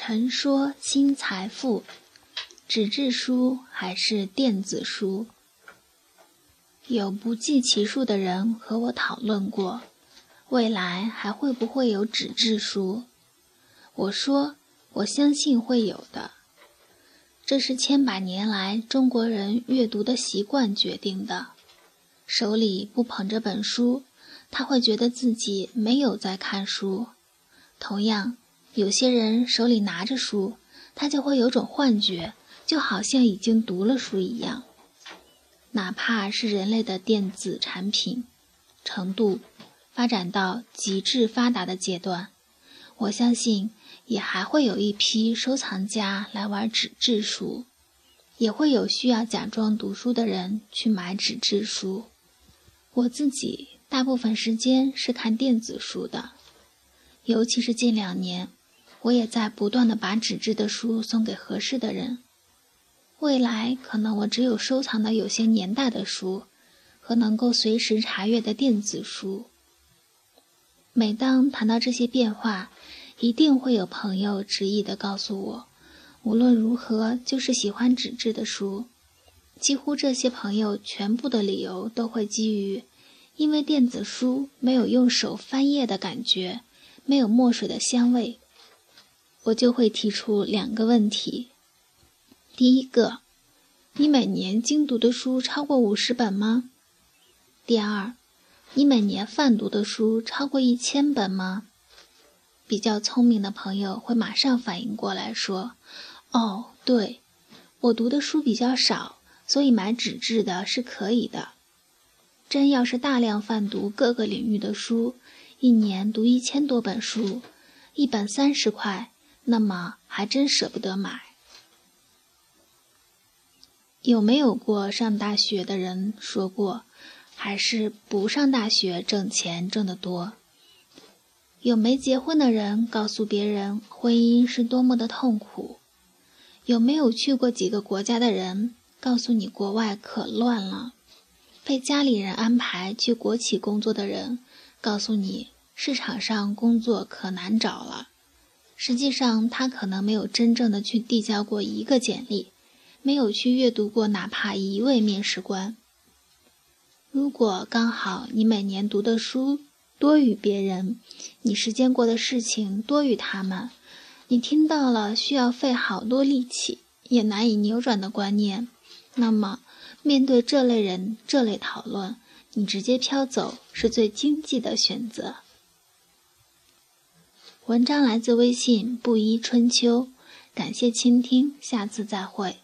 陈说新财富，纸质书还是电子书？有不计其数的人和我讨论过，未来还会不会有纸质书？我说，我相信会有的。这是千百年来中国人阅读的习惯决定的。手里不捧着本书，他会觉得自己没有在看书。同样，有些人手里拿着书，他就会有种幻觉，就好像已经读了书一样。哪怕是人类的电子产品程度发展到极致发达的阶段，我相信也还会有一批收藏家来玩纸质书，也会有需要假装读书的人去买纸质书。我自己大部分时间是看电子书的，尤其是近两年，我也在不断的把纸质的书送给合适的人。未来可能我只有收藏的有些年代的书，和能够随时查阅的电子书。每当谈到这些变化，一定会有朋友执意的告诉我，无论如何就是喜欢纸质的书。几乎这些朋友全部的理由都会基于，因为电子书没有用手翻页的感觉，没有墨水的香味。我就会提出两个问题。第一个，你每年精读的书超过五十本吗？第二，你每年泛读的书超过一千本吗？比较聪明的朋友会马上反应过来，说：“哦，对，我读的书比较少，所以买纸质的是可以的。真要是大量泛读各个领域的书，一年读一千多本书，一本三十块，那么还真舍不得买。”有没有过上大学的人说过，还是不上大学挣钱挣得多？有没结婚的人告诉别人婚姻是多么的痛苦？有没有去过几个国家的人告诉你国外可乱了？被家里人安排去国企工作的人告诉你市场上工作可难找了。实际上，他可能没有真正的去递交过一个简历。没有去阅读过哪怕一位面试官。如果刚好你每年读的书多于别人，你实践过的事情多于他们，你听到了需要费好多力气也难以扭转的观念，那么面对这类人这类讨论，你直接飘走是最经济的选择。文章来自微信布衣春秋，感谢倾听，下次再会。